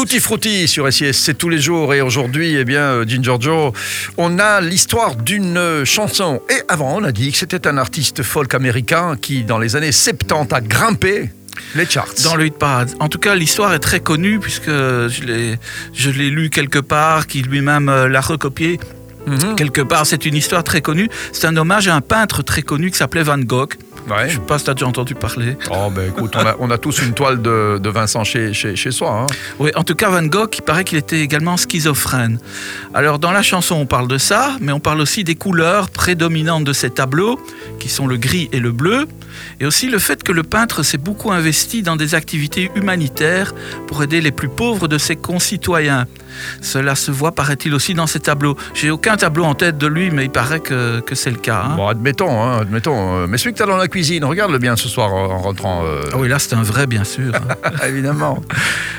Tutti Frutti sur SIS, c'est tous les jours. Et aujourd'hui, eh bien, euh, Ginger Joe, on a l'histoire d'une euh, chanson. Et avant, on a dit que c'était un artiste folk américain qui, dans les années 70, a grimpé les charts. Dans le hit parade. En tout cas, l'histoire est très connue puisque je l'ai, je l'ai lu quelque part, qui lui-même euh, l'a recopié. Mhm. Quelque part, c'est une histoire très connue. C'est un hommage à un peintre très connu qui s'appelait Van Gogh. Ouais. Je sais pas si tu as déjà entendu parler. Oh, ben écoute, on a, on a tous une toile de, de Vincent chez, chez, chez soi. hein. Oui, en tout cas, Van Gogh, il paraît qu'il était également schizophrène. Alors, dans la chanson, on parle de ça, mais on parle aussi des couleurs prédominantes de ces tableaux, qui sont le gris et le bleu, et aussi le fait que le peintre s'est beaucoup investi dans des activités humanitaires pour aider les plus pauvres de ses concitoyens. Cela se voit, paraît-il, aussi dans ces tableaux. J'ai aucun tableau en tête de lui, mais il paraît que, que c'est le cas. hein. Bon, admettons, hein, admettons. euh, Mais celui que tu as dans la cuisine, regarde-le bien ce soir euh, en rentrant. euh, Ah oui, là, c'est un vrai, bien sûr. hein. évidemment.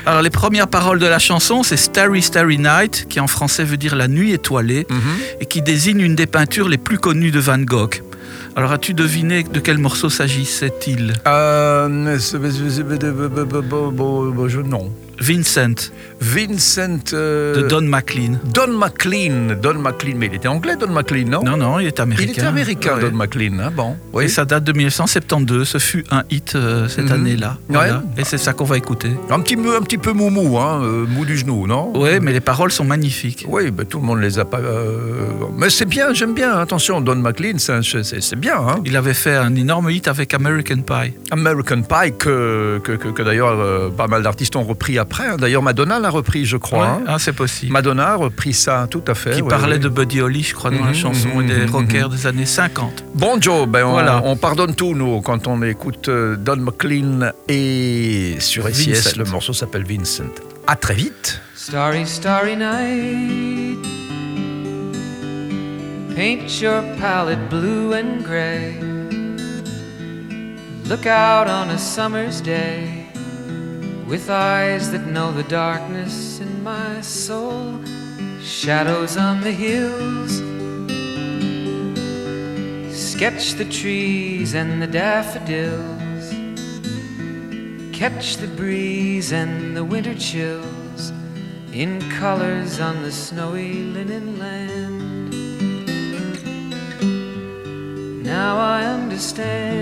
Alors, les premières paroles de la chanson, c'est Starry Starry Night, qui en français veut dire la nuit étoilée. Mhm. et qui désigne une des peintures les plus connues de Van Gogh. Alors as-tu deviné de quel morceau s'agissait-il Euh, non. Vincent, Vincent. euh, de Don McLean. Don McLean. Don McLean. Mais il était anglais, Don McLean, non? Non, non, il est américain. Il était américain, Ouais. Don McLean. Hein, bon. Et ça date de 1972, ce fut un hit euh, cette Mhm. année-là. Ouais. Et c'est ça qu'on va écouter. Un petit, peu- un petit peu mou mou, hein, euh, mou du genou, non? Oui, mais les paroles sont magnifiques. Oui, ben, tout le monde les a pas. Mais c'est bien, j'aime bien. Attention, Don McLean, c'est bien. Hein. Il avait fait un énorme hit avec American Pie. American Pie, que, que, que- que d'ailleurs pas mal d'artistes ont repris après. hein. D'ailleurs, Madonna l'a repris, je crois. Ouais, hein. ah, c'est possible. Madonna a repris ça, tout à fait. qui ouais, parlait ouais. de Buddy Holly, je crois, dans la Mhm, chanson, mhm, des mhm, rockers des années 50. Bon, Joe, ben, on, Voilà. on pardonne tout, nous, quand on écoute euh, Don McLean et sur SIS, Vincent. le morceau s'appelle Vincent. À très vite. Starry, starry night. Paint your palette blue and gray. Look out on a summer's day with eyes that know the darkness in my soul. Shadows on the hills. Sketch the trees and the daffodils. Catch the breeze and the winter chills in colors on the snowy linen land. Now I understand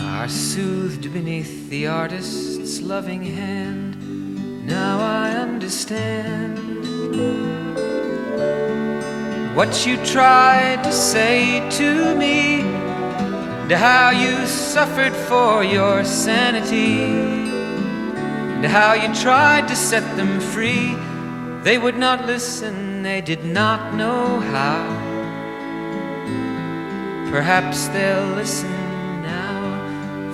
are soothed beneath the artist's loving hand. Now I understand what you tried to say to me, and how you suffered for your sanity, and how you tried to set them free. They would not listen, they did not know how. Perhaps they'll listen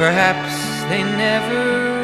Perhaps they never